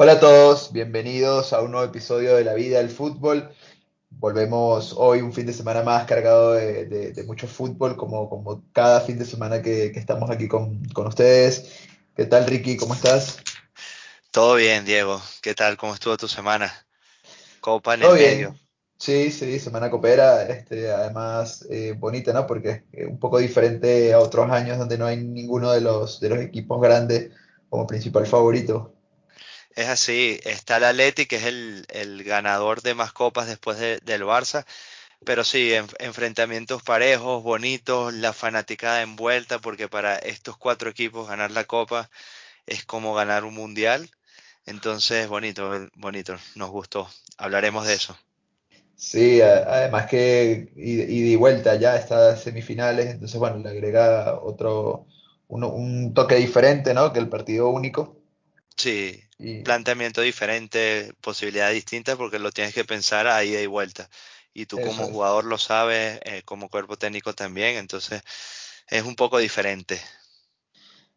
Hola a todos, bienvenidos a un nuevo episodio de La Vida del Fútbol. Volvemos hoy un fin de semana más cargado de, de- de mucho fútbol, como, como cada fin de semana que, que estamos aquí con, con ustedes. ¿Qué tal, Ricky? ¿Cómo estás? Todo bien, Diego. ¿Qué tal? ¿Cómo estuvo tu semana? Copa en ¿Todo el medio. bien? Sí, sí, semana copera, este, además eh, bonita, ¿no? Porque es eh, un poco diferente a otros años donde no hay ninguno de los, de los equipos grandes como principal favorito. Es así, está el Atleti, que es el, el ganador de más copas después de- del Barça, pero sí, en- enfrentamientos parejos, bonitos, la fanaticada envuelta, porque para estos cuatro equipos ganar la copa es como ganar un mundial. Entonces, bonito, bonito, nos gustó. Hablaremos de eso. Sí, además que ida ida y vuelta ya estas semifinales, entonces bueno, le agrega otro, uno- un toque diferente, ¿no? Que el partido único. Sí, Y planteamiento diferente, posibilidad distinta, porque lo tienes que pensar a ida y vuelta. Y tú eso como es, jugador lo sabes, eh, como cuerpo técnico también, entonces es un poco diferente.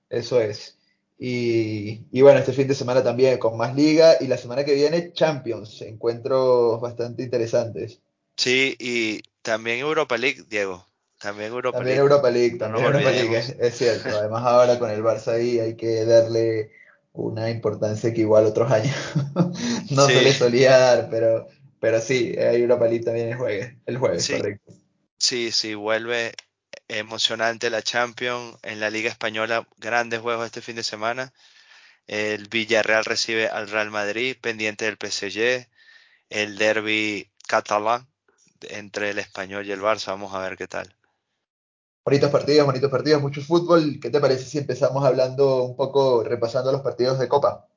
eso es. Y, y bueno, este fin de semana también con más liga y la semana que viene Champions, encuentros bastante interesantes. Sí, y también Europa League, Diego, también Europa También League, Europa League, no también Europa League, es cierto. Además ahora con el Barça ahí hay que darle una importancia que igual otros años no se le solía dar, pero, pero sí, hay Europa League también el jueves, el jueves, sí, correcto. sí, sí, vuelve emocionante la Champions en la Liga Española, grandes juegos este fin de semana. El Villarreal recibe al Real Madrid, pendiente del PSG. el derby catalán entre el Español y el Barça. Vamos a ver qué tal. Bonitos partidos, bonitos partidos, mucho fútbol. ¿Qué te parece si empezamos hablando un poco, repasando los partidos de Copa?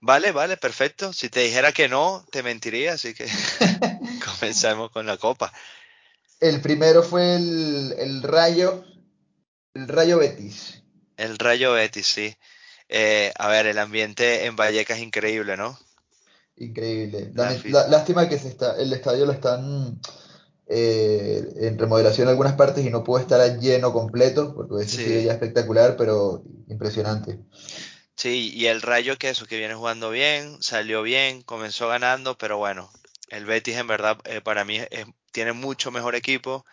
Vale, vale, perfecto. Si te dijera que no, te mentiría, así que comenzamos con la copa. El primero fue el, el Rayo, el Rayo Betis. El Rayo Betis, sí. Eh, a ver, el ambiente en Vallecas es increíble, ¿no? Increíble. Lástima que se está, el estadio lo están eh, en remodelación en algunas partes y no pudo estar a lleno completo, porque sido sí, ya espectacular, pero impresionante. sí, y el Rayo que eso, que viene jugando bien, salió bien, comenzó ganando, pero bueno, el Betis en verdad eh, para mí es- tiene mucho mejor equipo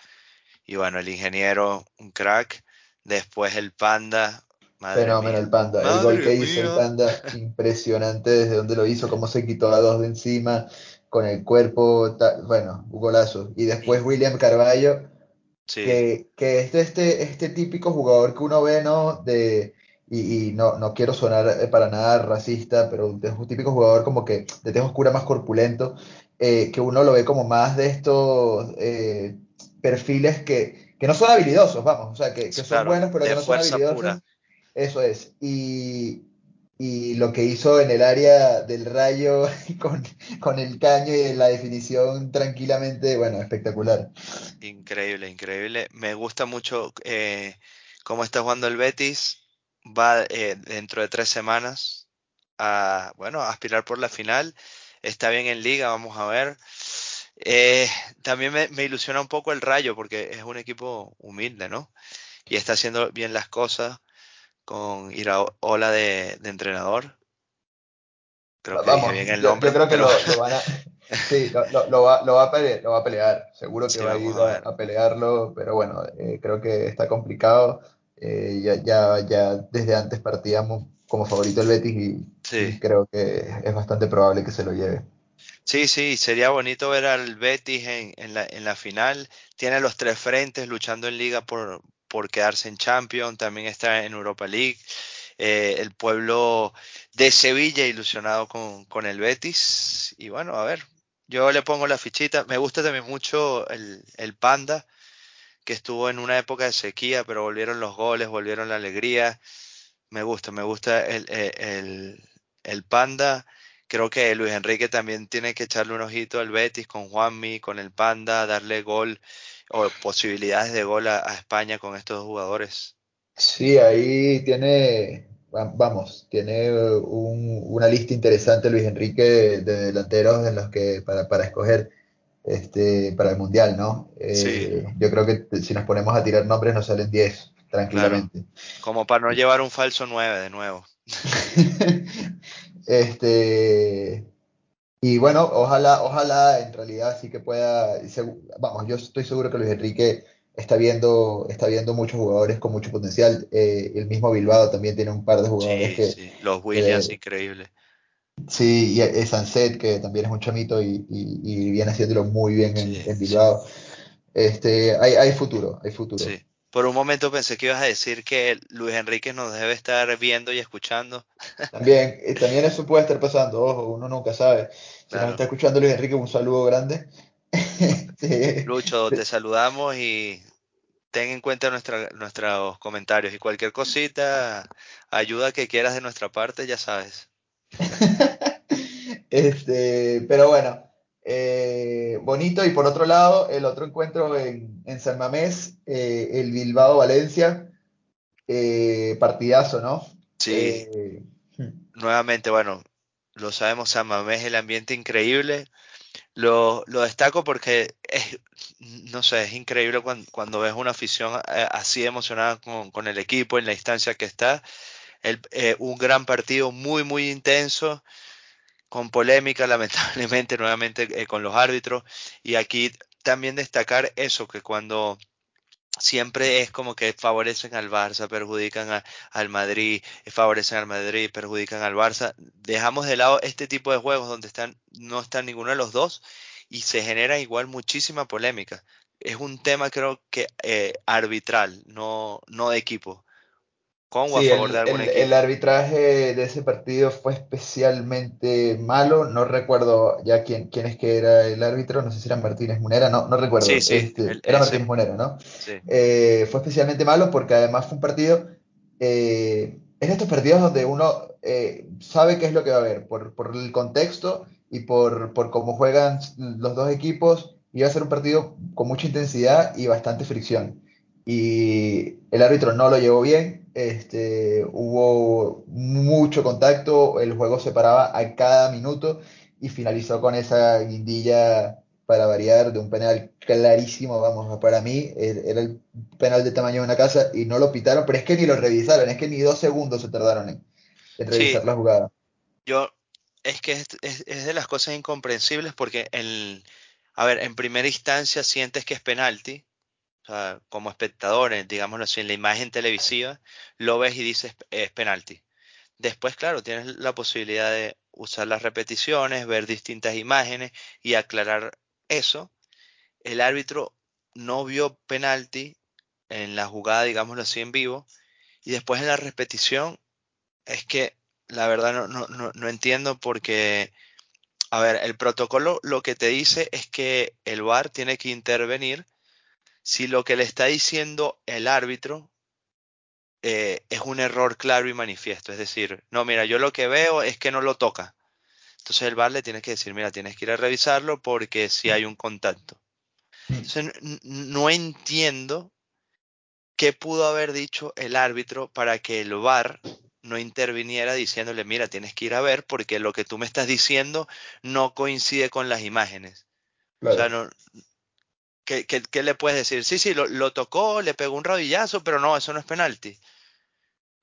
y bueno, el ingeniero, un crack, después el Panda, madre Fenómeno el mía, Panda. El gol que hizo el mía. Panda, impresionante desde donde lo hizo, cómo se quitó a dos de encima, con el cuerpo, bueno, un golazo. Y después William Carballo, Sí, que, que es de este, este típico jugador que uno ve, ¿no? De, y, y no, no quiero sonar eh, para nada racista, pero es un típico jugador como que de tez oscura más corpulento, eh, que uno lo ve como más de estos eh, perfiles que, que no son habilidosos, vamos, o sea, que, que son claro, buenos, pero que no son fuerza pura, habilidosos, eso es. Y, y lo que hizo en el área del Rayo con, con el caño y la definición tranquilamente, bueno, espectacular. increíble, increíble. Me gusta mucho eh, cómo está jugando el Betis. Va eh, dentro de tres semanas a, bueno, aspirar por la final. Está bien en liga, vamos a ver. Eh, también me ilusiona un poco el Rayo porque es un equipo humilde, ¿no? Y está haciendo bien las cosas con Iraola de, de entrenador. Creo que dije Vamos, bien el yo nombre, creo que pero lo, lo van a, sí, lo, va, lo va a pelear, lo va a pelear, seguro que sí, va a ir a a, a pelearlo, pero bueno, eh, creo que está complicado. Eh, ya, ya, ya desde antes partíamos como favorito el Betis y, Sí. y creo que es bastante probable que se lo lleve. Sí, sí, sería bonito ver al Betis en, en la, en la final. Tiene los tres frentes luchando en liga por, por quedarse en Champions, también está en Europa League. Eh, el pueblo de Sevilla ilusionado con, con el Betis. Y bueno, a ver, yo le pongo la fichita. Me gusta también mucho el, el Panda, que estuvo en una época de sequía, pero volvieron los goles, volvieron la alegría. Me gusta, me gusta el, el, el- el Panda. Creo que Luis Enrique también tiene que echarle un ojito al Betis con Juanmi, con el Panda, darle gol o posibilidades de gol a, a España con estos jugadores. Sí, ahí tiene, va- vamos, tiene un- una lista interesante Luis Enrique de, de delanteros en los que para, para escoger este, para el Mundial, ¿no? Sí, Eh, yo creo que si nos ponemos a tirar nombres nos salen 10 claro. tranquilamente. Como para no llevar un falso 9 de nuevo. Este, y bueno, ojalá, ojalá en realidad sí que pueda, vamos, yo estoy seguro que Luis Enrique está viendo, está viendo muchos jugadores con mucho potencial. Eh, el mismo Bilbao también tiene un par de jugadores Sí, que, sí. Los Williams, que- increíble. sí, y es Sanset, que también es un chamito y, y- y viene haciéndolo muy bien en, Sí, en sí, Bilbao. Este, hay, hay futuro, hay futuro. sí. Por un momento pensé que ibas a decir que Luis Enrique nos debe estar viendo y escuchando. También, eh, también eso puede estar pasando, ojo, uno nunca sabe. Si nos Claro. está escuchando Luis Enrique, un saludo grande. Este, Lucho, te saludamos y ten en cuenta nuestra- nuestros comentarios y cualquier cosita, ayuda que quieras de nuestra parte, ya sabes. Este, pero bueno, eh, bonito. Y por otro lado, el otro encuentro en, en San Mamés, eh, el Bilbao-Valencia, eh, partidazo, ¿no? Sí, Eh, nuevamente, bueno, lo sabemos, San Mamés, el ambiente increíble. Lo, lo destaco porque es, no sé, es increíble cuando, cuando ves una afición así emocionada con, con el equipo en la instancia que está. El- un gran partido muy, muy intenso, con polémica, lamentablemente, nuevamente eh, con los árbitros. Y aquí también destacar eso, que cuando siempre es como que favorecen al Barça, perjudican al Madrid, favorecen al Madrid, perjudican al Barça. Dejamos de lado este tipo de juegos donde están, no están ninguno de los dos y se genera igual muchísima polémica. Es un tema creo que eh, arbitral, no, no de equipo, con o a Sí, favor de el, algún el- el equipo. arbitraje de ese partido fue especialmente malo. No recuerdo ya quién, quién es que era el árbitro. No sé si era Martínez Munera. No, no Sí, recuerdo. sí, Este, el- era Martínez Munera, ¿no? sí, Eh, fue especialmente malo porque además fue un partido. eh, es de estos partidos donde uno eh, sabe qué es lo que va a haber por, por el contexto y por, por cómo juegan los dos equipos. Iba a ser un partido con mucha intensidad y bastante fricción y el árbitro no lo llevó bien, este, hubo mucho contacto, el juego se paraba a cada minuto y finalizó con esa guindilla para variar de un penal clarísimo, vamos, para mí eh, era el penal de tamaño de una casa y no lo pitaron, pero es que ni lo revisaron, es que ni dos segundos se tardaron en, en sí, revisar la jugada. yo, es que es, es- es de las cosas incomprensibles porque el, a ver, en primera instancia sientes que es penalti, como espectadores, digámoslo así, en la imagen televisiva, lo ves y dices es penalti. Después, claro, tienes la posibilidad de usar las repeticiones, ver distintas imágenes y aclarar eso. El árbitro no vio penalti en la jugada, digámoslo así, en vivo, y después en la repetición es que la verdad no, no, no, no entiendo porque, a ver, el protocolo lo que te dice es que el VAR tiene que intervenir si lo que le está diciendo el árbitro eh, es un error claro y manifiesto. Es decir, no, mira, yo lo que veo es que no lo toca. Entonces el VAR le tiene que decir, mira, tienes que ir a revisarlo porque si hay un contacto. Entonces n- no entiendo qué pudo haber dicho el árbitro para que el VAR no interviniera diciéndole, mira, tienes que ir a ver porque lo que tú me estás diciendo no coincide con las imágenes. O sea, Claro, no, ¿qué, qué- qué le puedes decir? Sí, sí, lo, lo tocó, le pegó un rodillazo, pero no, eso no es penalti.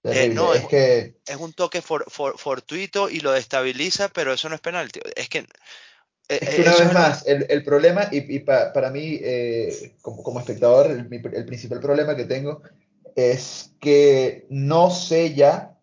Eh, no, es, Es que es un toque for- for- fortuito y lo destabiliza, pero eso no es penalti. Es que eh, Es que eh, una vez más, el, el problema, y, y pa- para mí, eh, como, como espectador, el, mi- el principal problema que tengo es que no sé ya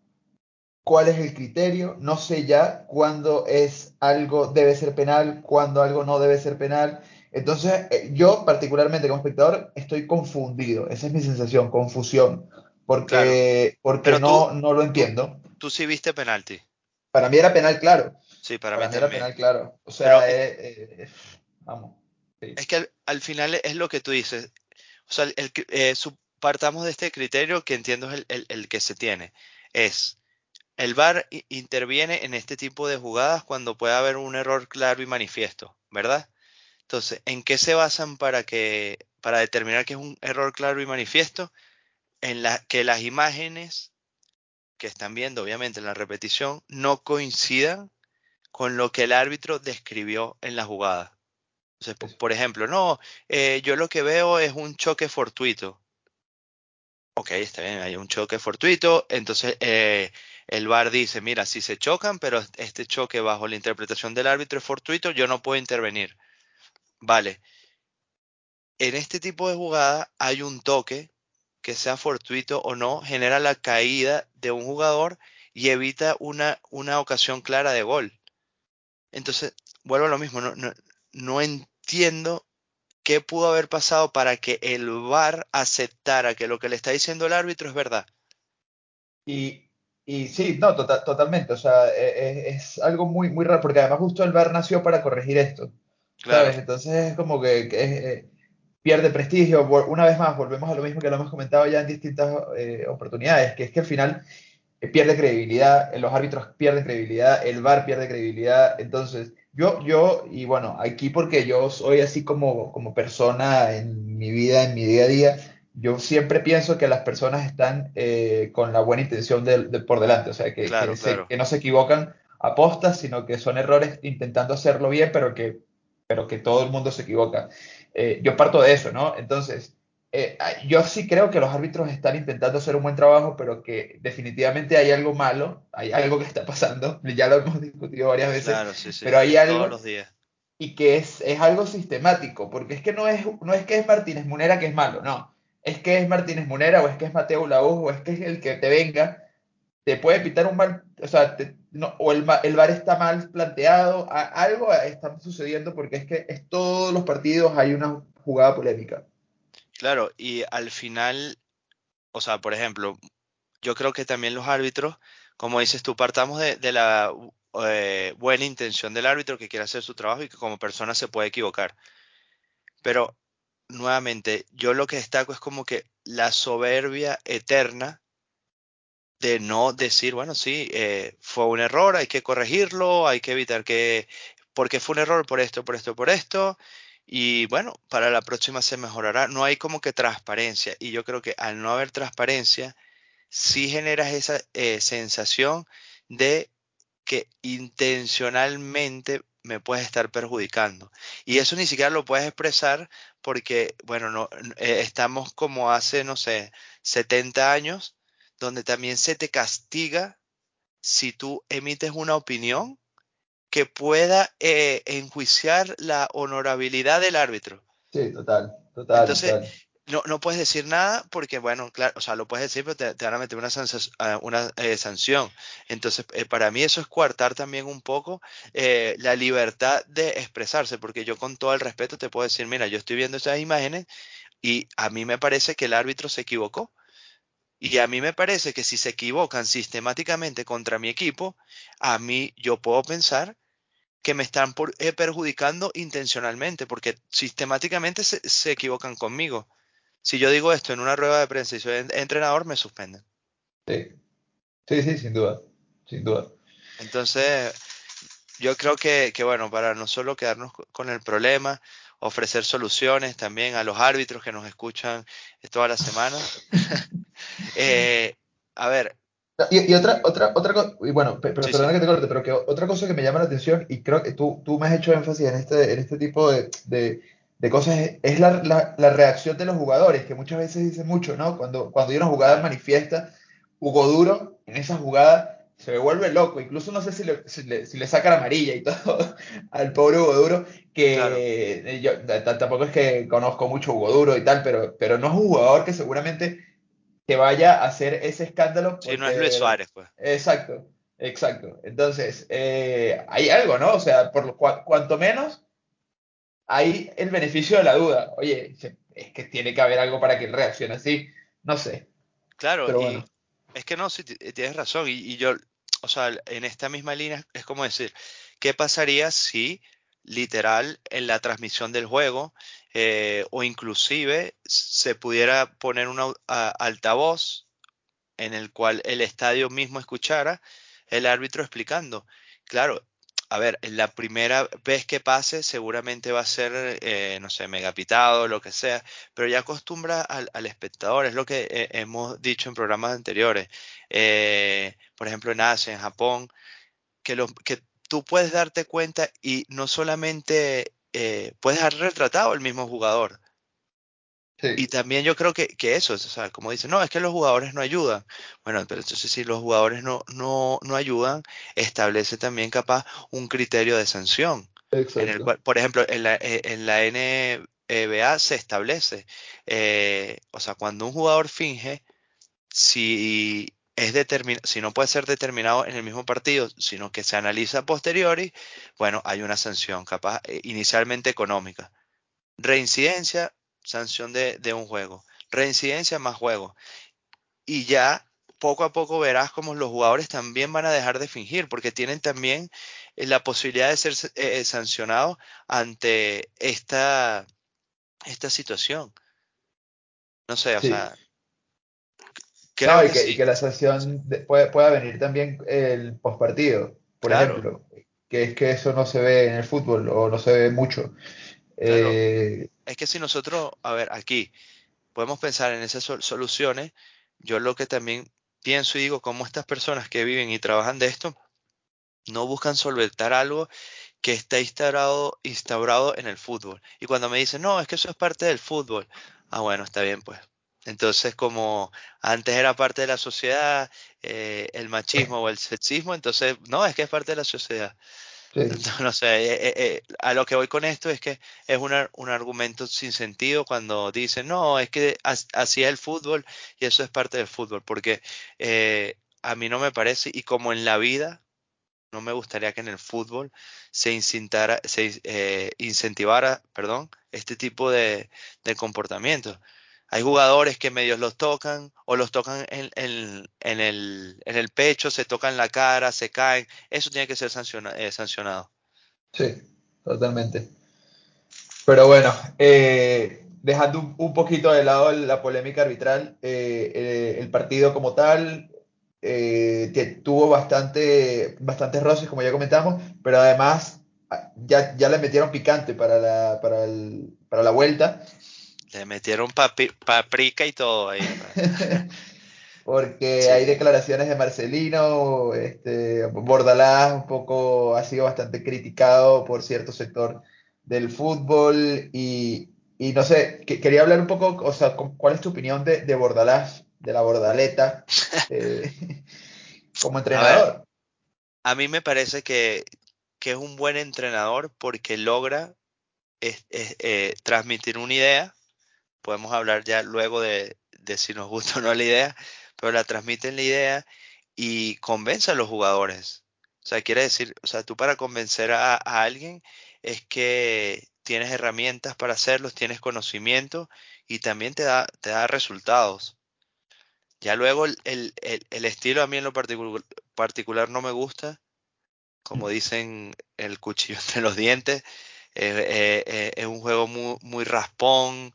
cuál es el criterio, no sé ya cuándo es algo debe ser penal, cuándo algo no debe ser penal. Entonces, eh, yo particularmente como espectador estoy confundido, esa es mi sensación, confusión, Claro, porque, porque pero tú, no, no lo entiendo. tú sí viste penalti. Para mí era penal, claro, Sí, para mí para mí era penal, claro. O Pero sea, es, eh, eh, vamos. sí. es que al, al final es lo que tú dices. O sea, el, eh, partamos de este criterio que entiendo es el, el- el que se tiene. Es, el VAR interviene en este tipo de jugadas cuando puede haber un error claro y manifiesto, ¿verdad? Entonces, ¿en qué se basan para que, para determinar que es un error claro y manifiesto? En la, que las imágenes que están viendo, obviamente, en la repetición, no coincidan con lo que el árbitro describió en la jugada. Entonces, por ejemplo, no, eh, yo lo que veo es un choque fortuito. Ok, está bien, hay un choque fortuito. Entonces, eh, el VAR dice, mira, si se chocan, pero este choque bajo la interpretación del árbitro es fortuito, yo no puedo intervenir. Vale. En este tipo de jugada hay un toque que sea fortuito o no, genera la caída de un jugador y evita una, una ocasión clara de gol. Entonces, vuelvo a lo mismo, no, no, no entiendo qué pudo haber pasado para que el VAR aceptara que lo que le está diciendo el árbitro es verdad. Y, y sí, no, tota- totalmente. O sea, e- e- es, algo muy, muy raro, porque además justo el VAR nació para corregir esto, Claro, ¿sabes? Entonces es como que, que es, eh, pierde prestigio. Una vez más, volvemos a lo mismo que lo hemos comentado ya en distintas eh, oportunidades, que es que al final eh, pierde credibilidad, eh, los árbitros pierden credibilidad, el VAR pierde credibilidad. Entonces, yo, yo, y bueno, aquí porque yo soy así como, como persona en mi vida, en mi día a día, yo siempre pienso que las personas están eh, con la buena intención de- de por delante, o sea, que, que, claro, se- claro. que no se equivocan a postas, sino que son errores intentando hacerlo bien, pero que, pero que todo el mundo se equivoca. Eh, yo parto de eso, ¿no? Entonces eh, yo sí creo que los árbitros están intentando hacer un buen trabajo, pero que definitivamente hay algo malo, hay algo que está pasando, ya lo hemos discutido varias veces, Claro, sí, sí. pero hay Es todos algo los días. y que es, es algo sistemático, porque es que no es, no es que es Martínez Munera que es malo, no, es que es Martínez Munera o es que es Mateo Laúz o es que es el que te venga, te puede pitar un mal, o sea, te- no, o el, el VAR está mal planteado, algo está sucediendo porque es que es todos los partidos hay una jugada polémica. Claro, y al final, o sea, por ejemplo, yo creo que también los árbitros, como dices tú, partamos de, de la eh, buena intención del árbitro que quiere hacer su trabajo y que como persona se puede equivocar. Pero nuevamente, yo lo que destaco es como que la soberbia eterna de no decir, bueno, sí, eh, fue un error, hay que corregirlo, hay que evitar que, porque fue un error por esto, por esto, por esto, y bueno, para la próxima se mejorará. No hay como que transparencia, y yo creo que al no haber transparencia, sí generas esa eh, sensación de que intencionalmente me puedes estar perjudicando. Y eso ni siquiera lo puedes expresar porque, bueno, no, eh, estamos como hace, no sé, 70 años, donde también se te castiga si tú emites una opinión que pueda eh, enjuiciar la honorabilidad del árbitro. Sí, total, total, Entonces, total. no, no puedes decir nada porque, bueno, claro, o sea, lo puedes decir, pero te, te van a meter una, ah, una eh, sanción. Entonces, eh, para mí eso es coartar también un poco eh, la libertad de expresarse, porque yo con todo el respeto te puedo decir, mira, yo estoy viendo esas imágenes y a mí me parece que el árbitro se equivocó. Y a mí me parece que si se equivocan sistemáticamente contra mi equipo, a mí yo puedo pensar que me están por- eh, perjudicando intencionalmente, porque sistemáticamente se se equivocan conmigo. Si yo digo esto en una rueda de prensa y soy en- entrenador, me suspenden. Sí, sí, sí, sin duda, sin duda. Entonces, yo creo que, que, bueno, para no solo quedarnos co- con el problema, ofrecer soluciones también a los árbitros que nos escuchan toda la semana. Eh, a ver, Y, y otra, otra, otra cosa, y bueno, pe- pero sí, que te corte, pero que otra cosa que me llama la atención, y creo que tú, tú me has hecho énfasis en este, en este tipo de, de, de cosas, es, la, la, la reacción de los jugadores, que muchas veces dicen mucho, ¿no? Cuando, cuando hay una jugada manifiesta, Hugo Duro, en esa jugada, se vuelve loco, incluso no sé si le, si le, si le saca la amarilla y todo al pobre Hugo Duro, que eh, yo tampoco es que conozco mucho Hugo Duro y tal, pero, pero no es un jugador que seguramente que vaya a hacer ese escándalo Sí, no porque es Luis. Suárez, pues. Exacto, exacto. Entonces, eh, hay algo, ¿no? O sea, por lo cua- cuanto menos hay el beneficio de la duda. Oye, es que tiene que haber algo para que él reaccione así. No sé, Claro, pero y bueno. es que no, sí, ti- tienes razón. Y, y yo, o sea, en esta misma línea es como decir, ¿qué pasaría si literal en la transmisión del juego eh, o inclusive se pudiera poner un altavoz en el cual el estadio mismo escuchara el árbitro explicando? Claro. A ver, la primera vez que pase seguramente va a ser, eh, no sé, megapitado, lo que sea, pero ya acostumbra al, al espectador, es lo que eh, hemos dicho en programas anteriores, eh, por ejemplo en Asia, en Japón, que, lo, que tú puedes darte cuenta y no solamente eh, puedes haber retratado el mismo jugador, Y también yo creo que, que eso, o sea, como dicen, no, es que los jugadores no ayudan. Bueno, pero entonces si los jugadores no, no, no ayudan, establece también capaz un criterio de sanción. En el cual, por ejemplo, en la, eh, en la NBA se establece, eh, o sea, cuando un jugador finge, si es si no puede ser determinado en el mismo partido, sino que se analiza a posteriori, bueno, hay una sanción, capaz eh, inicialmente económica. Reincidencia, sanción de, un juego. Reincidencia más juego. Y ya poco a poco verás como los jugadores también van a dejar de fingir, porque tienen también eh, la posibilidad de ser eh, sancionados ante esta, esta situación. No sé, o sea. Creo y, que, la sanción pueda venir también el postpartido, por ejemplo, que es que eso no se ve en el fútbol o no se ve mucho. Eh, es que si nosotros, a ver, aquí podemos pensar en esas soluciones, yo lo que también pienso y digo, como estas personas que viven y trabajan de esto, no buscan solventar algo que está instaurado, instaurado en el fútbol. Y cuando me dicen, no, es que eso es parte del fútbol, ah, bueno, está bien, pues. Entonces, como antes era parte de la sociedad, eh, el machismo o el sexismo, entonces, no, es que es parte de la sociedad. No, sé, eh, eh, eh, a lo que voy con esto es que es un argumento sin sentido cuando dicen, no, es que así es el fútbol y eso es parte del fútbol, porque a mí no me parece, y como en la vida, no me gustaría que en el fútbol se, se incentivara perdón, este tipo de, de comportamientos. Hay jugadores que medios los tocan o los tocan en, el, en, el, pecho, se tocan la cara, se caen. Eso tiene que ser eh, sancionado. Sí, totalmente. Pero bueno, eh, dejando un, poquito de lado la polémica arbitral, eh, el partido como tal que tuvo bastante, bastantes roces, como ya comentamos, pero además ah, ya, ya le metieron picante para la, para, para la vuelta le metieron paprika y todo ahí. Porque hay declaraciones de Marcelino, este, Bordalás un poco ha sido bastante criticado por cierto sector del fútbol y, no sé, quería hablar un poco, o sea, ¿cuál es tu opinión de, de Bordalás, de la Bordaleta, eh, como entrenador? A, mí me parece que, es un buen entrenador porque logra eh, transmitir una idea podemos hablar ya luego de, si nos gusta o no la idea, pero la transmiten la idea y convence a los jugadores. O sea, quiere decir, o sea, tú para convencer a, alguien es que tienes herramientas para hacerlos, tienes conocimiento y también te da, te da resultados. Ya luego el, estilo a mí en lo particular, particular no me gusta, como dicen el cuchillo entre los dientes, es un juego muy, muy raspón,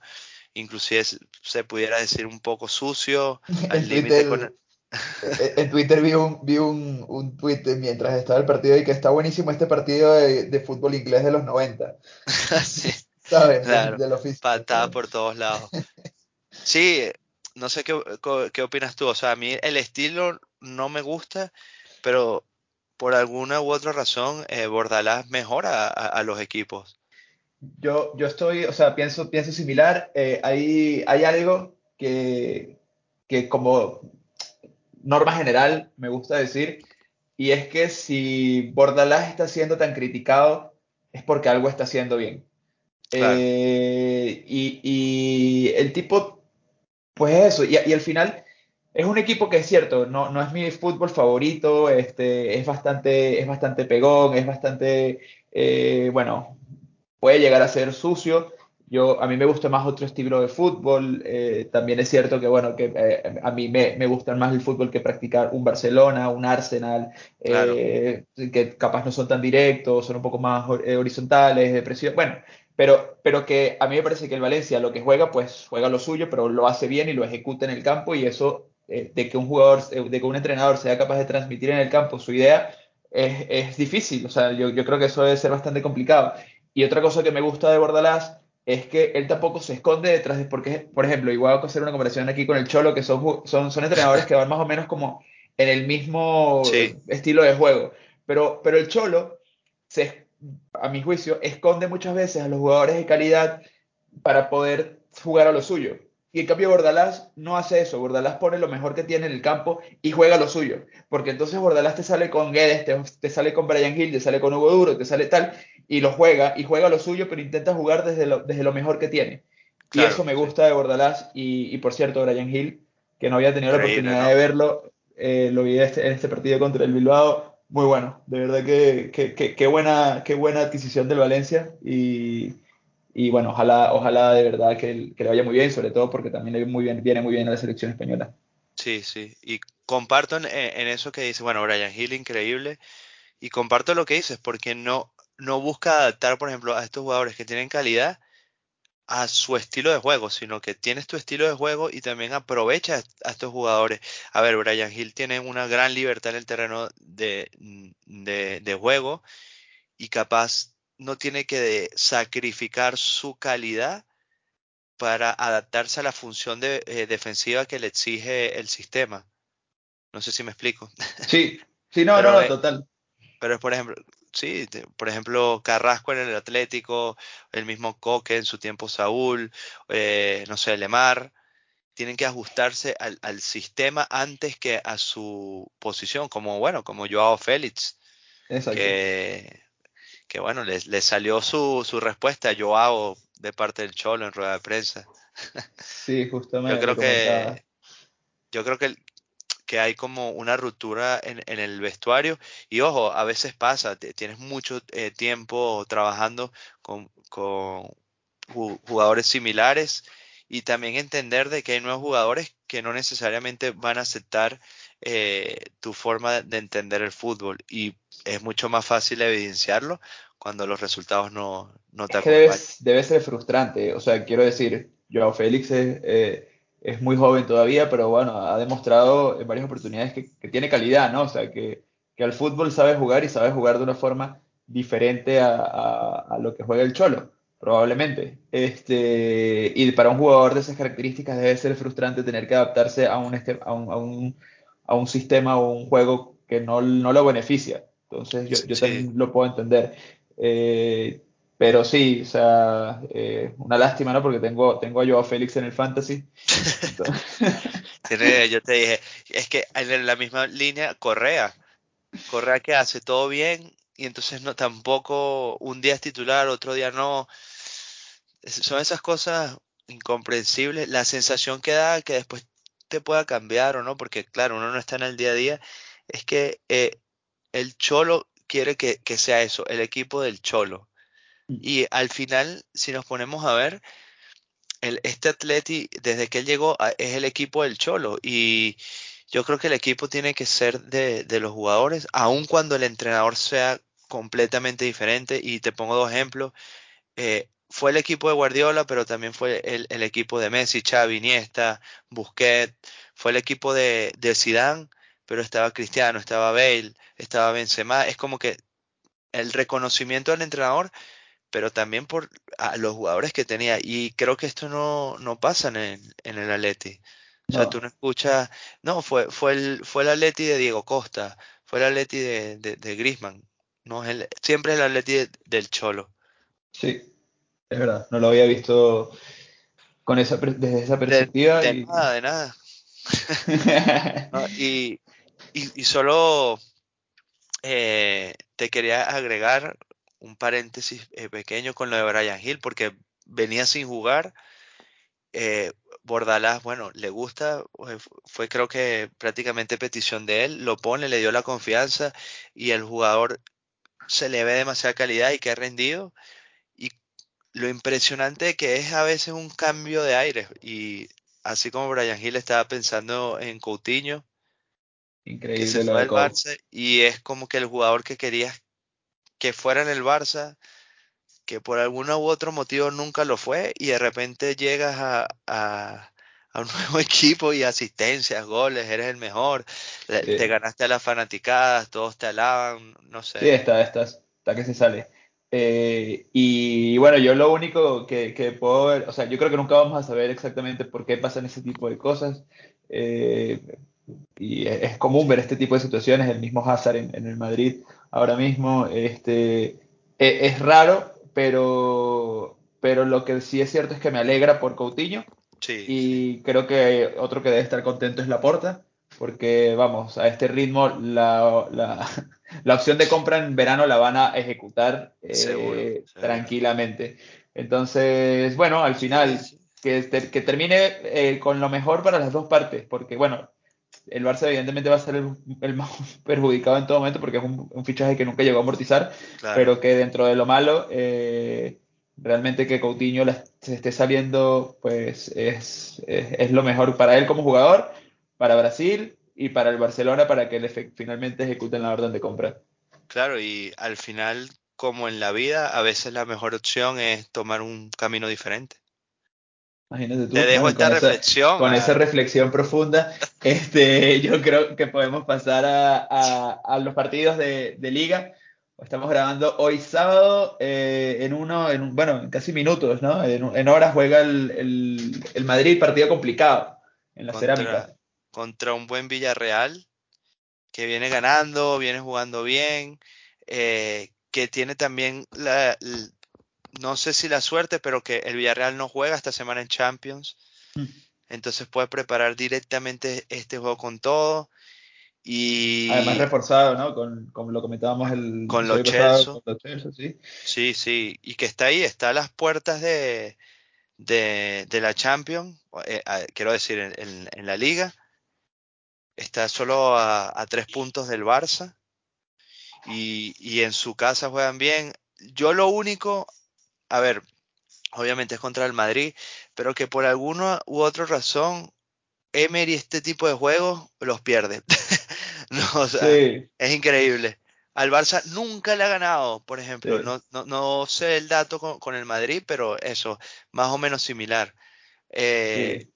inclusive se pudiera decir un poco sucio, al límite con... en Twitter vi un, vi un, un tweet mientras estaba el partido y que está buenísimo este partido de, fútbol inglés de los 90. sí. ¿Sabes? Claro, patada por todos lados. Sí, no sé qué, qué, opinas tú. O sea, a mí el estilo no me gusta, pero por alguna u otra razón eh, Bordalás mejora a los equipos. Yo, yo estoy, o sea, pienso, pienso similar. Eh, hay, hay algo que, que como norma general me gusta decir, y es que si Bordalás está siendo tan criticado, es porque algo está haciendo bien. Eh, y, y, el tipo, pues eso, y, y, al final es un equipo que es cierto, no, no es mi fútbol favorito, este, es, bastante, es bastante pegón, es bastante, eh, bueno, puede llegar a ser sucio. Yo, a mí me gusta más otro estilo de fútbol. Eh, también es cierto que, bueno, que eh, a mí me, me gusta más el fútbol que practicar un Barcelona, un Arsenal, eh, que capaz no son tan directos, son un poco más horizontales, de presión. Bueno, pero, pero que a mí me parece que el Valencia lo que juega, pues juega lo suyo, pero lo hace bien y lo ejecuta en el campo y eso de que un jugador, de que un entrenador sea capaz de transmitir en el campo su idea, es, es difícil. O sea, yo, yo creo que eso debe ser bastante complicado. Y otra cosa que me gusta de Bordalás es que él tampoco se esconde detrás de, porque, por ejemplo, igual a hacer una comparación aquí con el Cholo, que son, son, son entrenadores que van más o menos como en el mismo estilo de juego. Pero, pero el Cholo, se, a mi juicio, esconde muchas veces a los jugadores de calidad para poder jugar a lo suyo. Y en cambio Bordalás no hace eso. Bordalás pone lo mejor que tiene en el campo y juega lo suyo. Porque entonces Bordalás te sale con Guedes, te, sale con Brian Hill, te sale con Hugo Duro, te sale tal, y lo juega, y juega lo suyo, pero intenta jugar desde lo, desde lo mejor que tiene. y eso me gusta de Bordalás. Y, por cierto, Brian Hill, que no había tenido la oportunidad de verlo, eh, lo vi este, en este partido contra el Bilbao. Muy bueno, de verdad que, que, buena, qué buena adquisición del Valencia. Y, y bueno, ojalá, ojalá de verdad que, le vaya muy bien, sobre todo porque también le viene muy bien, viene muy bien a la selección española. Sí, sí, y comparto en, eso que dice, bueno, Brian Hill, increíble, y comparto lo que dices, porque no, no busca adaptar, por ejemplo, a estos jugadores que tienen calidad a su estilo de juego, sino que tienes tu estilo de juego y también aprovecha a estos jugadores. A ver, Brian Hill tiene una gran libertad en el terreno de, de juego y capaz no tiene que sacrificar su calidad para adaptarse a la función de, eh, defensiva que le exige el sistema. No sé si me explico. Sí, sí, no, no, total. Pero por ejemplo, sí, por ejemplo, Carrasco en el Atlético, el mismo Coque en su tiempo Saúl, eh, no sé, Lemar, tienen que ajustarse al, al, sistema antes que a su posición, como bueno, como Joao Félix. Exacto. Que que bueno, le, le salió su, su, respuesta a Joao de parte del Cholo en rueda de prensa. Sí, justamente. yo creo que, yo creo que, que hay como una ruptura en, en, el vestuario y ojo, a veces pasa, tienes mucho eh, tiempo trabajando con, con jugadores similares y también entender de que hay nuevos jugadores que no necesariamente van a aceptar eh, tu forma de entender el fútbol y es mucho más fácil evidenciarlo cuando los resultados no, no te acompañan. Debe, ser frustrante, o sea, quiero decir, Joao Félix es, eh, es, muy joven todavía, pero bueno, ha demostrado en varias oportunidades que, que tiene calidad, ¿no? O sea, que, que, al fútbol sabe jugar y sabe jugar de una forma diferente a, a, lo que juega el Cholo, probablemente. Este, y para un jugador de esas características debe ser frustrante tener que adaptarse a un, a un, a un a un sistema o un juego que no, no lo beneficia. Entonces yo, yo también lo puedo entender. Eh, pero sí, o sea, eh, una lástima, ¿no? Porque tengo, tengo a Joao Félix en el fantasy. yo te dije, es que en la misma línea, Correa. Correa que hace todo bien y entonces no tampoco un día es titular, otro día no. Son esas cosas incomprensibles. La sensación que da que después te pueda cambiar o no, porque claro, uno no está en el día a día, es que eh, el Cholo quiere que, sea eso, el equipo del Cholo. Mm. Y al final, si nos ponemos a ver, el, este Atleti, desde que él llegó, es el equipo del Cholo. Y yo creo que el equipo tiene que ser de, los jugadores, aun cuando el entrenador sea completamente diferente. Y te pongo dos ejemplos. Eh, fue el equipo de Guardiola, pero también fue el, equipo de Messi, Xavi, Iniesta, Busquets, fue el equipo de, de Zidane, pero estaba Cristiano, estaba Bale, estaba Benzema, es como que el reconocimiento del entrenador, pero también por los jugadores que tenía, y creo que esto no, no pasa en, en el Atleti. O sea, tú no escuchas, no, fue, fue el, fue el Atleti de Diego Costa, fue el Atleti de, de, de Griezmann, no es el, siempre es el Atleti del Cholo. Sí, es verdad, no lo había visto con esa, desde esa perspectiva. De, nada, de nada. y, y, solo eh, te quería agregar un paréntesis eh, pequeño con lo de Brian Hill, porque venía sin jugar. Eh, Bordalás, bueno, le gusta, fue creo que prácticamente petición de él, lo pone, le dio la confianza y el jugador se le ve demasiada calidad y que ha rendido lo impresionante que es a veces un cambio de aire. Y así como Brian Hill estaba pensando en Coutinho, Increíble que se fue al Barça, y es como que el jugador que querías que fuera en el Barça, que por algún u otro motivo nunca lo fue, y de repente llegas a, a, un nuevo equipo y asistencias, goles, eres el mejor, te ganaste a las fanaticadas, todos te alaban, no sé. Sí, está, está, está que se sale. Eh, y bueno, yo lo único que, que, puedo ver, o sea, yo creo que nunca vamos a saber exactamente por qué pasan ese tipo de cosas. Eh, y es, común ver este tipo de situaciones, el mismo Hazard en, el Madrid ahora mismo. Este, e, es, raro, pero, pero lo que sí es cierto es que me alegra por Coutinho. Sí, Y creo que otro que debe estar contento es Laporta, porque vamos, a este ritmo la, la, la opción de compra en verano la van a ejecutar eh, Seguro, seguro. tranquilamente. Entonces, bueno, al final, que, ter- que termine eh, con lo mejor para las dos partes, porque bueno, el Barça evidentemente va a ser el, el más perjudicado en todo momento porque es un, un fichaje que nunca llegó a amortizar, Claro. pero que dentro de lo malo, eh, realmente que Coutinho la- se esté saliendo, pues es, es, es lo mejor para él como jugador, para Brasil y para el Barcelona para que le finalmente ejecuten la orden de compra. Claro, y al final, como en la vida, a veces la mejor opción es tomar un camino diferente. Imagínate tú, Te dejo esta con esa, reflexión. con esa reflexión profunda, este, yo creo que podemos pasar a, a- a los partidos de, de liga. Estamos grabando hoy sábado, eh, en uno, en un- bueno, en casi minutos, ¿no? En, en horas juega el, el- el Madrid, partido complicado en la contra, cerámica. Contra un buen Villarreal que viene ganando, viene jugando bien, eh, que tiene también la, no sé si la suerte, pero que el Villarreal no juega esta semana en Champions, Mm. entonces puede preparar directamente este juego con todo Además y reforzado, ¿no? Con, lo comentábamos el con los Chelsea, con los Chelsea, sí. sí, sí, y que está ahí, está a las puertas de, de, de la Champions, eh, quiero decir, en, en- en la liga, está solo a, a tres puntos del Barça. y, y en su casa juegan bien. Yo lo único, a ver, obviamente es contra el Madrid, pero que por alguna u otra razón, Emery este tipo de juegos los pierde. No, o sea, Sí, es increíble. Al Barça nunca le ha ganado, por ejemplo. sí. No, no, no sé el dato con, con el Madrid, pero eso, más o menos similar. Eh, Sí.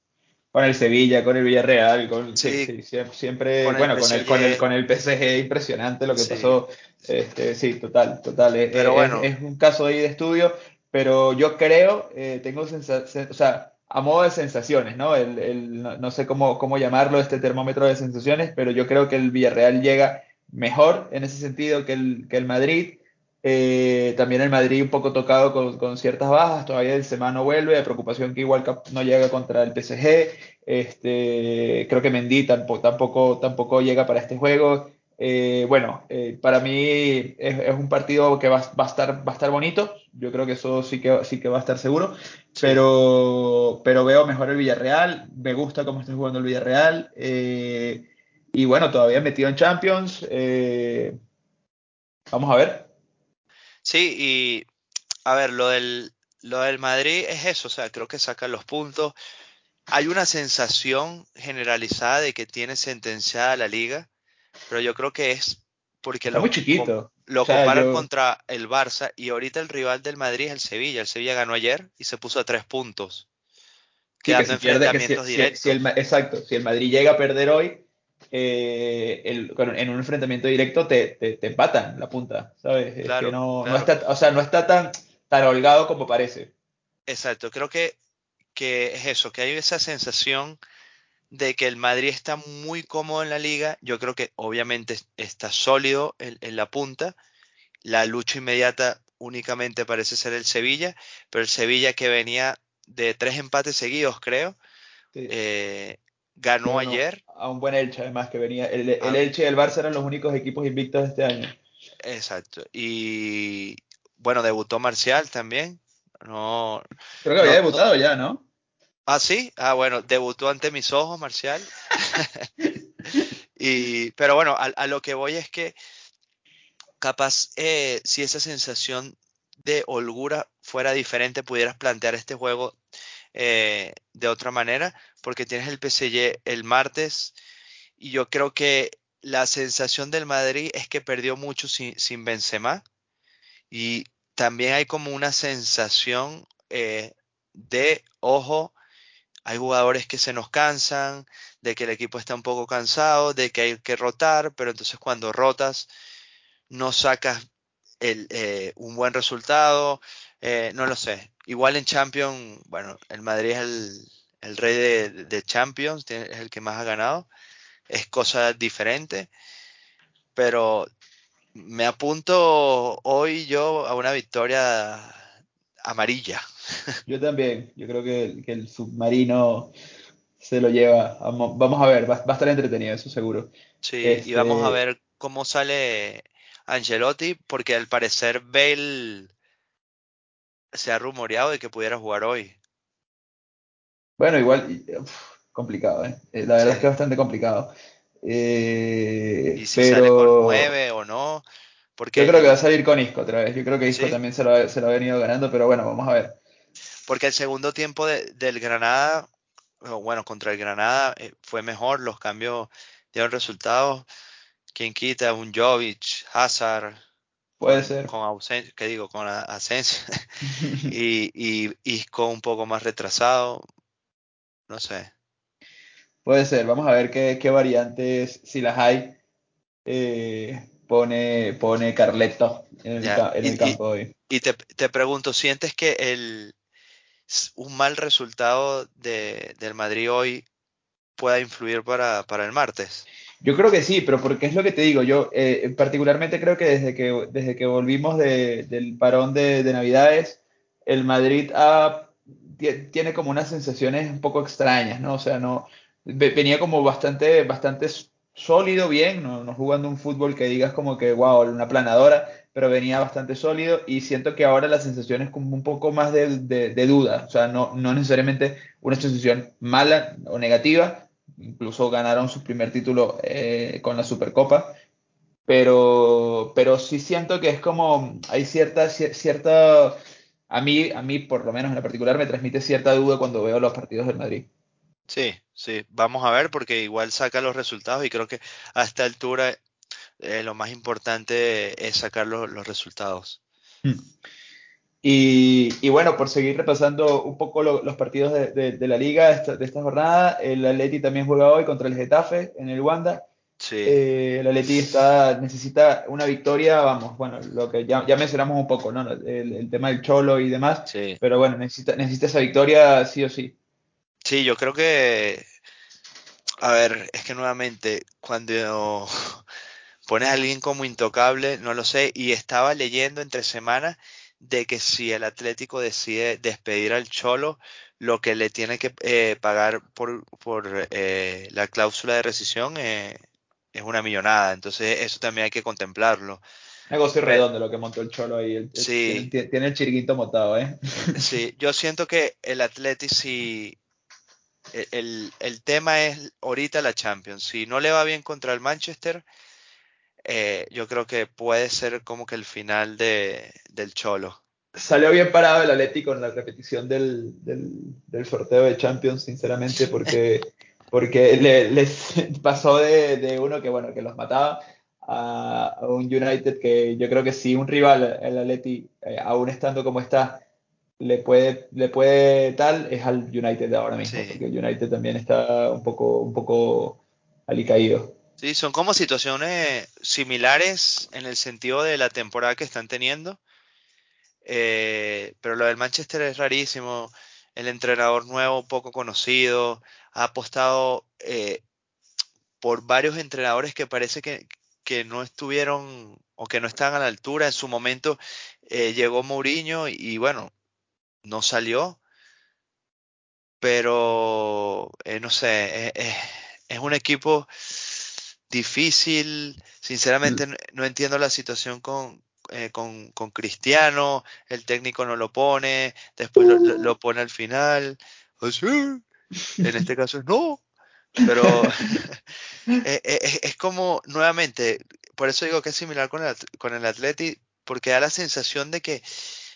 Con el Sevilla, con el Villarreal, con, sí, sí, sí, sie- siempre, con el bueno, con el, con el, con el PSG, impresionante lo que pasó. Este, sí, total, total. Es, Pero es- bueno, es un caso ahí de estudio, pero yo creo, eh, tengo sensación, o sea, a modo de sensaciones, ¿no? El, el- no, no sé cómo, cómo llamarlo, este termómetro de sensaciones, pero yo creo que el Villarreal llega mejor en ese sentido que el, que el Madrid. Eh, también el Madrid un poco tocado con, con ciertas bajas, todavía el Semana no vuelve, de preocupación que igual no llega contra el PSG. Este, creo que Mendy tampoco, tampoco, tampoco llega para este juego. Eh, bueno, eh, para mí es, es un partido que va, va a estar, va a estar bonito. Yo creo que eso sí que, sí que va a estar seguro. sí. Pero, pero veo mejor el Villarreal. Me gusta cómo está jugando el Villarreal. eh, y bueno, todavía metido en Champions. eh, vamos a ver. Sí, y a ver, lo del, lo del Madrid es eso, o sea, creo que sacan los puntos. Hay una sensación generalizada de que tiene sentenciada la liga, pero yo creo que es porque Está lo, com- chiquito. lo O sea, comparan yo. contra el Barça y ahorita el rival del Madrid es el Sevilla. El Sevilla ganó ayer y se puso a tres puntos, Sí, que si pierde, que si, enfrentamientos si- si el, directos. Exacto, si el Madrid llega a perder hoy, eh, el- en un enfrentamiento directo te, te, te empatan la punta, ¿sabes? Es que Claro, no, no está, o sea, no está tan, tan holgado como parece. exacto. Creo que, que es eso, que hay esa sensación de que el Madrid está muy cómodo en la liga. Yo creo que obviamente es- está sólido en, en la punta. La lucha inmediata únicamente parece ser el Sevilla, pero el Sevilla que venía de tres empates seguidos, creo, Sí. eh, ganó Bueno, ayer. a un buen Elche, además, que venía. El, el Ah, Elche y el Barça eran los únicos equipos invictos de este año. exacto. Y bueno, debutó Marcial también. No, Creo que había no. debutado ya, ¿no? Ah, sí. Ah, bueno, debutó ante mis ojos Marcial. Y, pero bueno, a, a lo que voy es que capaz eh, si esa sensación de holgura fuera diferente, pudieras plantear este juego eh, de otra manera, porque tienes el PSG el martes y yo creo que la sensación del Madrid es que perdió mucho sin, sin Benzema y también hay como una sensación eh, de, ojo, hay jugadores que se nos cansan, de que el equipo está un poco cansado, de que hay que rotar, pero entonces cuando rotas no sacas el, eh, un buen resultado, eh, no lo sé. Igual en Champions, bueno, el Madrid es el, el rey de, de Champions, es el que más ha ganado, es cosa diferente, pero me apunto hoy yo a una victoria amarilla. Yo también, yo creo que, que el submarino se lo lleva. Vamos, a ver, va, a estar entretenido, eso seguro. Sí, y vamos a este ver cómo sale Angelotti, porque al parecer Bale se ha rumoreado de que pudiera jugar hoy. Bueno, igual, complicado, ¿eh? ¿eh? La verdad es que es bastante complicado. Eh, y si sale con 9 o no. Porque yo creo que va a salir con Isco otra vez. Yo creo que Isco también se lo, se lo, ha venido ganando, pero bueno, vamos a ver. Porque el segundo tiempo del Granada, bueno, contra el Granada eh, fue mejor, los cambios dieron resultados. Quien quita un Jovic, Hazard. Puede ser. Con ausencia, ¿qué digo? Con ausencia. y, y Isco un poco más retrasado. No sé. Puede ser, vamos a ver qué, variantes, si las hay, eh, pone, pone Carleto en el, campo hoy. Y te, te, pregunto, ¿sientes que el, un mal resultado de, del Madrid hoy pueda influir para, para, el martes? Yo creo que sí, pero porque es lo que te digo, yo eh, particularmente creo que desde que, desde que volvimos del parón de, de Navidades, el Madrid ha, tiene como unas sensaciones un poco extrañas, ¿no? O sea, no, venía como bastante, bastante sólido, bien, no, no, jugando un fútbol que digas como que, wow, una planadora, pero venía bastante sólido y siento que ahora la sensación es como un poco más de, de, duda, o sea, no, no necesariamente una sensación mala o negativa, incluso ganaron su primer título eh, con la Supercopa, pero, pero sí siento que es como, hay cierta, cierta, a mí, a mí por lo menos en la particular me transmite cierta duda cuando veo los partidos del Madrid. Sí, sí, vamos a ver porque igual saca los resultados y creo que a esta altura eh, lo más importante es sacar los, resultados. Hmm. Y, bueno, por seguir repasando un poco los partidos de, la liga de esta jornada, el Atleti también juega hoy contra el Getafe en el Wanda. Sí. Eh, el Atleti está, necesita una victoria, vamos, bueno, lo que ya, ya mencionamos un poco, ¿no? El, tema del Cholo y demás, sí. pero bueno, necesita, necesita esa victoria sí o sí. Sí, yo creo que, a ver, es que nuevamente, cuando pones a alguien como intocable, no lo sé, y estaba leyendo entre semanas de que si el Atlético decide despedir al Cholo, lo que le tiene que eh, pagar por, por eh, la cláusula de rescisión eh, es una millonada, entonces eso también hay que contemplarlo. Negocio redondo lo que montó el Cholo ahí. sí. Tiene, el chiriquito montado, ¿eh? Sí, yo siento que el Atlético si el, tema es ahorita la Champions. Si no le va bien contra el Manchester, eh, yo creo que puede ser como que el final de, del Cholo. Salió bien parado el Atlético en la repetición del, del, sorteo de Champions, sinceramente, porque, porque les pasó de, uno que bueno que los mataba a, un United que yo creo que si un rival, el Atleti, eh, aún estando como está, le puede, le puede tal es al United de ahora mismo, porque el United también está un poco, un poco alicaído. Sí, son como situaciones similares en el sentido de la temporada que están teniendo. Eh, pero lo del Manchester es rarísimo. El entrenador nuevo, poco conocido, ha apostado eh, por varios entrenadores que parece que, que, no estuvieron o que no están a la altura. En su momento eh, llegó Mourinho y bueno, no salió, pero eh, no sé, es un equipo difícil, sinceramente no, entiendo la situación con, con, con, Cristiano, el técnico no lo pone, después lo, pone al final, en este caso es no, pero es, como nuevamente, por eso digo que es similar con el, con el Atleti, porque da la sensación de que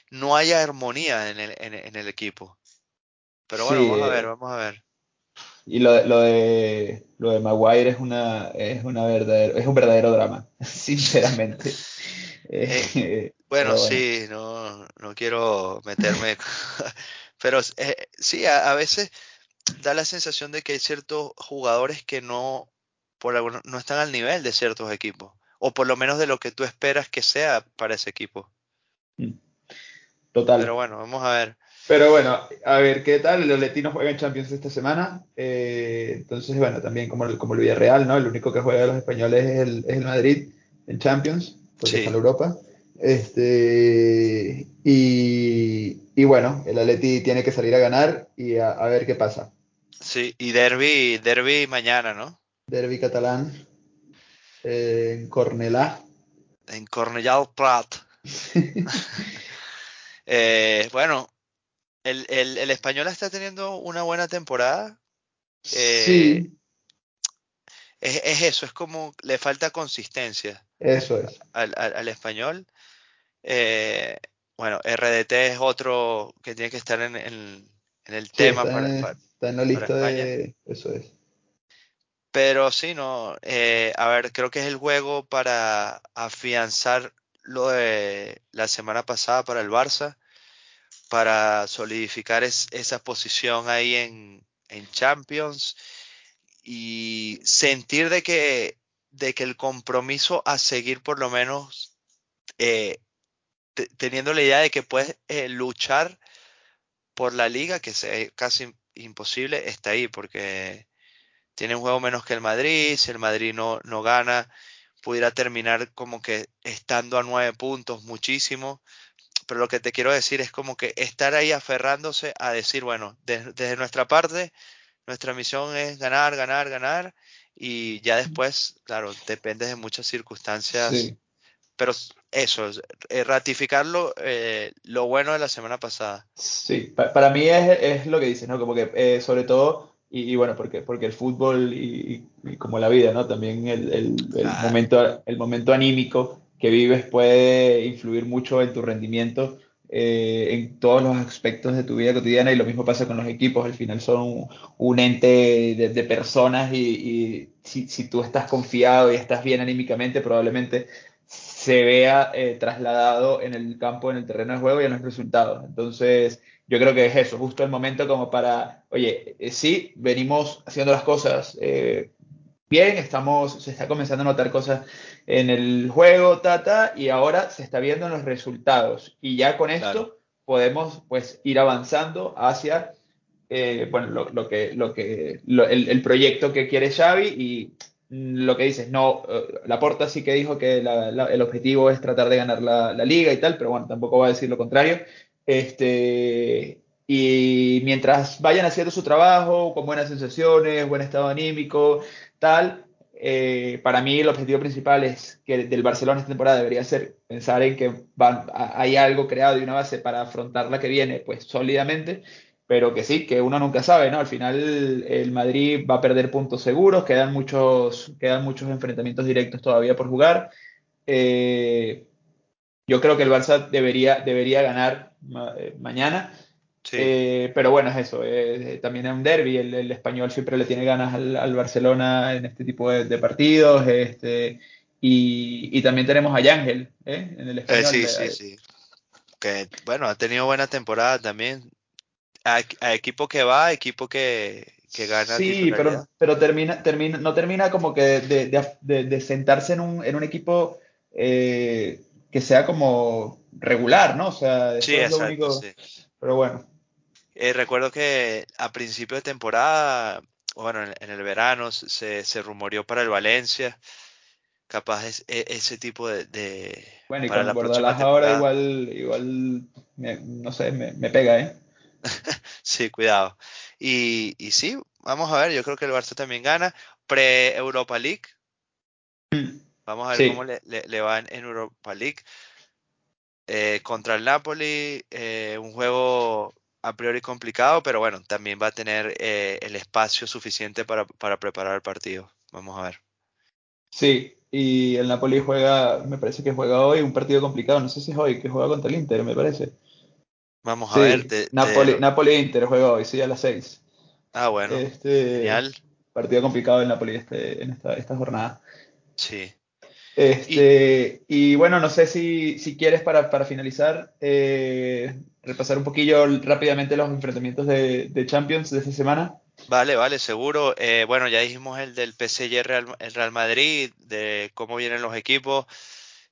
no haya armonía en el, en, el equipo. Pero bueno, vamos a ver, vamos a ver. Y lo, lo, de lo de Maguire es una es una verdadero, es un verdadero drama, sinceramente. Eh, bueno, sí, no, no quiero meterme, pero eh, sí, a, veces da la sensación de que hay ciertos jugadores que no por no están al nivel de ciertos equipos, o por lo menos de lo que tú esperas que sea para ese equipo. Mm. Total. Pero bueno, vamos a ver. Pero bueno, a ver qué tal. Los letinos juegan Champions esta semana. Eh, entonces, bueno, también como el, como el Villarreal, ¿no? El único que juega de los españoles es el, es el Madrid en Champions, porque está en Europa. Este, y, y bueno, el Atleti tiene que salir a ganar y a, a ver qué pasa. Sí, y derby, derby mañana, ¿no? Derby catalán eh, en Cornellà. En Cornellà al Prat. Eh, bueno, el, el, el español está teniendo una buena temporada. Eh, sí, Es, es eso, es como le falta consistencia eso es. al, al- al español. Eh, bueno, RDT es otro que tiene que estar en, en- en el Sí, tema está para, en, para- está en la lista de... Eso es. Pero sí, no. eh, a ver, creo que es el juego para afianzar lo de la semana pasada para el Barça, para solidificar es- esa posición ahí en, en Champions y sentir de que, de que el compromiso a seguir por lo menos eh, te- teniendo la idea de que puedes eh, luchar por la liga, que es casi imposible, está ahí, porque tiene un juego menos que el Madrid, si el Madrid no, no gana, pudiera terminar como que estando a nueve puntos, muchísimo. Pero lo que te quiero decir es como que estar ahí aferrándose a decir, bueno, de- desde nuestra parte, nuestra misión es ganar, ganar, ganar, y ya después, claro, depende de muchas circunstancias, Sí. pero eso, es, eh, ratificarlo, eh, lo bueno de la semana pasada. Sí, pa- para mí es, es lo que dices, ¿no? Como que eh, sobre todo, y, y bueno, porque, porque el fútbol y, como la vida, ¿no? También el, el- momento, el momento anímico que vives puede influir mucho en tu rendimiento eh, en todos los aspectos de tu vida cotidiana y lo mismo pasa con los equipos, al final son un, ente de, personas y, y si, si tú estás confiado y estás bien anímicamente, probablemente se vea eh, trasladado en el campo, en el terreno de juego y en los resultados. Entonces, yo creo que es eso, justo el momento como para, oye, eh, sí, venimos haciendo las cosas eh, bien, estamos, se está comenzando a notar cosas en el juego, tata, y ahora se está viendo en los resultados. Y ya con esto Claro. podemos pues ir avanzando hacia eh, bueno, lo, lo que, lo que, lo- el, el proyecto que quiere Xavi y lo que dices, no, eh, Laporta sí que dijo que la- la- el objetivo es tratar de ganar la, la liga y tal, pero bueno, tampoco va a decir lo contrario. Este, y mientras vayan haciendo su trabajo con buenas sensaciones, buen estado anímico, tal, eh, para mí el objetivo principal es que del Barcelona esta temporada debería ser pensar en que hay algo creado y una base para afrontar la que viene, pues sólidamente pero que sí, que uno nunca sabe, ¿no? Al final el Madrid va a perder puntos seguros, quedan muchos, quedan muchos enfrentamientos directos todavía por jugar. Eh, yo creo que el Barça debería, debería ganar eh, mañana, Sí, eh, pero bueno, es eso, eh, también es un derby, el, el español siempre le tiene ganas al, al Barcelona en este tipo de, de partidos, este, y, y también tenemos a Yángel, ¿eh? En el Eh, español. sí, eh, sí, sí. Que bueno, ha tenido buena temporada también. A, a equipo que va, equipo que, que gana Sí, pero, pero termina, termina, no termina como que de, de- de- sentarse en un, en un equipo eh, que sea como regular, ¿no? O sea, Sí, eso es lo único. sí. Pero bueno, Eh, recuerdo que a principio de temporada, bueno, en, en el verano se, se rumoreó para el Valencia, capaz es, e- ese tipo de, de- bueno, y para con Bordalás ahora igual, igual, me- no sé, me, me pega, ¿eh? Sí, cuidado. Y, y sí, vamos a ver, yo creo que el Barça también gana. Pre-Europa League, vamos a ver cómo le, le- le va en, en Europa League. Eh, contra el Napoli, eh, un juego a priori complicado, pero bueno, también va a tener eh, el espacio suficiente para, para preparar el partido. Vamos a ver. sí. Y el Napoli juega, me parece que juega hoy un partido complicado, no sé si es hoy, que juega contra el Inter, me parece. Vamos a ver. Napoli, lo- Napoli-Inter juega hoy, sí, a las seis. Ah, bueno, Este, genial. partido complicado el Napoli este, en esta, esta jornada. Sí. Y Este, y bueno, no sé si, si quieres para, para finalizar, eh, repasar un poquillo rápidamente los enfrentamientos de, de Champions de esta semana. vale, vale, seguro. Eh, bueno, ya dijimos el del PSG Real, el Real Madrid, de cómo vienen los equipos.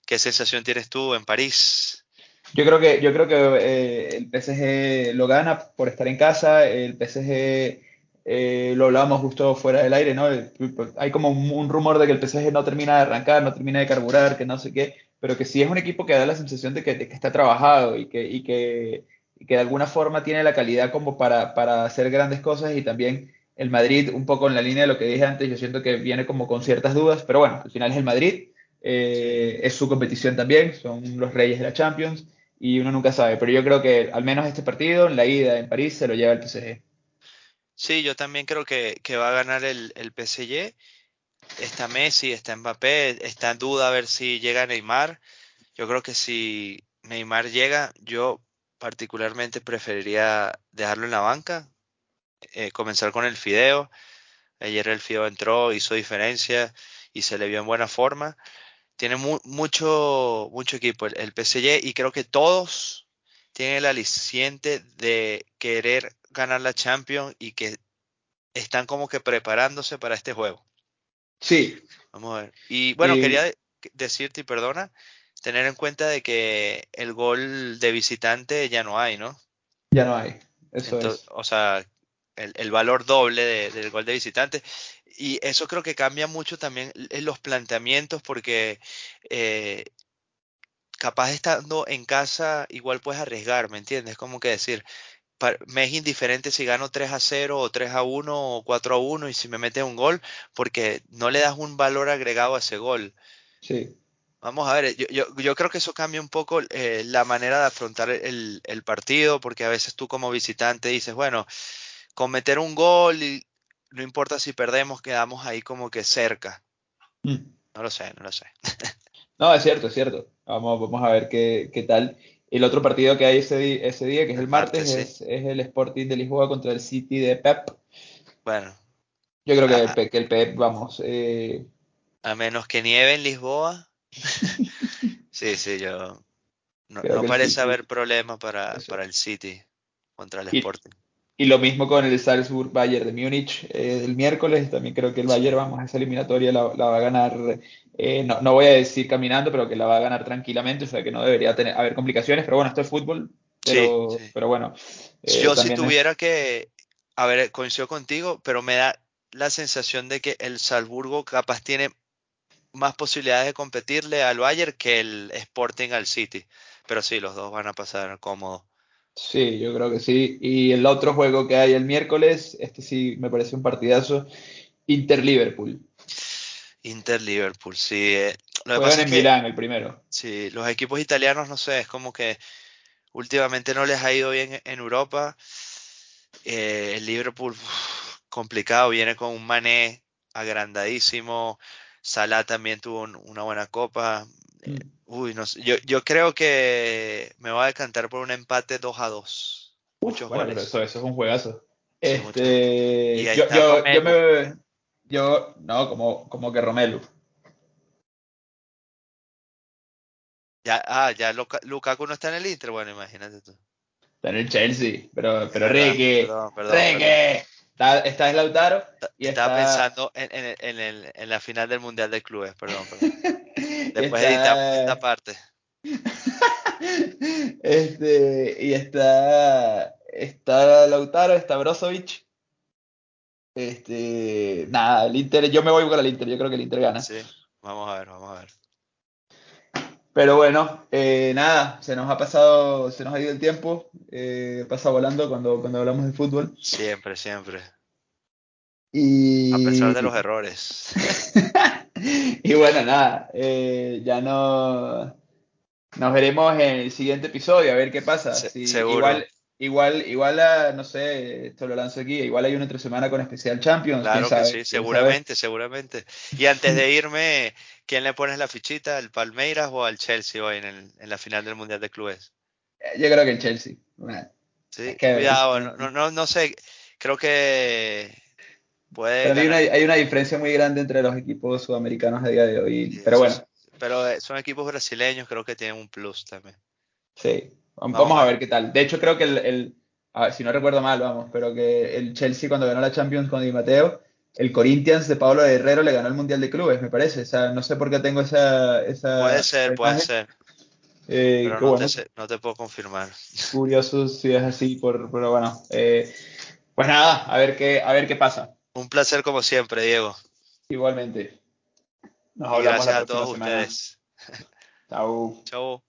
¿Qué sensación tienes tú en París? Yo creo que, yo creo que eh, el PSG lo gana por estar en casa, el PSG eh, lo hablábamos justo fuera del aire, ¿no? Hay como un, un rumor de que el PSG no termina de arrancar, no termina de carburar, que no sé qué, pero que sí es un equipo que da la sensación de que, de que está trabajado y que, y que, y que de alguna forma tiene la calidad como para, para hacer grandes cosas y también el Madrid, un poco en la línea de lo que dije antes, yo siento que viene como con ciertas dudas, pero bueno, al final es el Madrid, eh, es su competición también, son los reyes de la Champions y uno nunca sabe, pero yo creo que al menos este partido, en la ida en París, se lo lleva el PSG. Sí, yo también creo que, que va a ganar el, el PSG. Está Messi, está Mbappé, está en duda a ver si llega Neymar. Yo creo que si Neymar llega, yo particularmente preferiría dejarlo en la banca, eh, comenzar con el Fideo. Ayer el Fideo entró, hizo diferencia y se le vio en buena forma. Tiene mu mucho, mucho equipo el, el PSG y creo que todos tienen el aliciente de querer ganar la Champions y que están como que preparándose para este juego. Sí. Vamos a ver. Y bueno, y... quería de decirte, y perdona, tener en cuenta de que el gol de visitante ya no hay, ¿no? Ya no hay. Eso Entonces, es. O sea, el, el valor doble de, del gol de visitante. Y eso creo que cambia mucho también en los planteamientos porque eh, capaz estando en casa igual puedes arriesgar, ¿me entiendes? Como que decir, me es indiferente si gano 3 a 0 o 3 a 1 o 4 a 1 y si me mete un gol, porque no le das un valor agregado a ese gol. Sí. Vamos a ver, yo, yo, yo creo que eso cambia un poco eh, la manera de afrontar el, el, partido, porque a veces tú como visitante dices, bueno, con meter un gol y no importa si perdemos, quedamos ahí como que cerca. Mm. No lo sé, no lo sé. no, es cierto, es cierto. Vamos, vamos a ver qué, qué tal. El otro partido que hay ese, ese día, que es el, el martes, martes sí. es, es, el Sporting de Lisboa contra el City de Pep. Bueno. Yo creo que, el, Pep, que el Pep, vamos. Eh... A menos que nieve en Lisboa. sí, sí, yo. No, no parece haber problema para, para, el City contra el y, Sporting. Y lo mismo con el Salzburg Bayern de Múnich eh, el miércoles. También creo que el Bayern, vamos, a esa eliminatoria la, la va a ganar, eh, no, no, voy a decir caminando, pero que la va a ganar tranquilamente. O sea que no debería tener, haber complicaciones. Pero bueno, esto es fútbol. Pero, sí, sí. pero bueno. Eh, Yo, si tuviera es... que. A ver, coincido contigo, pero me da la sensación de que el Salzburgo capaz tiene más posibilidades de competirle al Bayern que el Sporting al City. Pero sí, los dos van a pasar cómodos. Sí, yo creo que sí. Y el otro juego que hay el miércoles, este sí me parece un partidazo, Inter-Liverpool. Inter-Liverpool, sí. Eh, lo que Juegan pasa en es que, Milán el primero. Sí, los equipos italianos, no sé, es como que últimamente no les ha ido bien en Europa. Eh, el Liverpool, uf, complicado, viene con un mané agrandadísimo. Salah también tuvo un, una buena copa. Mm. Uy, no sé. Yo, yo creo que me voy a decantar por un empate 2 a 2. Muchos bueno, goles. Eso, eso, es un juegazo. Sí, este, yo, yo, yo, me. Yo, no, como, como que Romelu. Ya, ah, ya Lukaku no está en el Inter, bueno, imagínate tú. Está en el Chelsea, pero, pero Ricky, perdón, perdón, Ricky, perdón. Está, está en Lautaro. Y Estaba está... pensando en, en, en, el, en, la final del Mundial de Clubes, perdón. perdón. Después editamos esta parte. este, y está, está Lautaro, está Brozovic. Este, nada, el Inter, yo me voy con el Inter, yo creo que el Inter gana. Sí, vamos a ver, vamos a ver. Pero bueno, eh, nada, se nos ha pasado, se nos ha ido el tiempo, eh, pasa volando cuando, cuando hablamos de fútbol. Siempre, siempre. Y... A pesar de los errores. y bueno, nada, eh, ya no... Nos veremos en el siguiente episodio, a ver qué pasa. Se, si, seguro. Igual, igual, igual a, no sé, esto lo lanzo aquí, igual hay una entre semana con especial Champions. Claro que sí, seguramente, seguramente. Y antes de irme, ¿quién le pones la fichita? ¿Al Palmeiras o al Chelsea hoy en, el, en la final del Mundial de Clubes? Yo creo que el Chelsea. Bueno, sí, cuidado, no, no, no sé, creo que puede... Pero hay una, hay una, diferencia muy grande entre los equipos sudamericanos a día de hoy, sí, pero bueno. Pero eh, son equipos brasileños, creo que tienen un plus también. Sí, vamos, vamos a ver qué tal. De hecho, creo que el, el a ver, si no recuerdo mal, vamos, pero que el Chelsea cuando ganó la Champions con Di Matteo, el Corinthians de Pablo Herrero le ganó el Mundial de Clubes, me parece. O sea, no sé por qué tengo esa. esa puede ser, puede ser. Eh, pero no, bueno, te, no, te, puedo confirmar. Curioso si es así, por, pero bueno. Eh, pues nada, a ver qué, a ver qué pasa. Un placer como siempre, Diego. Igualmente. Nos hablamos gracias a todos semana. ustedes. Chao. Chao.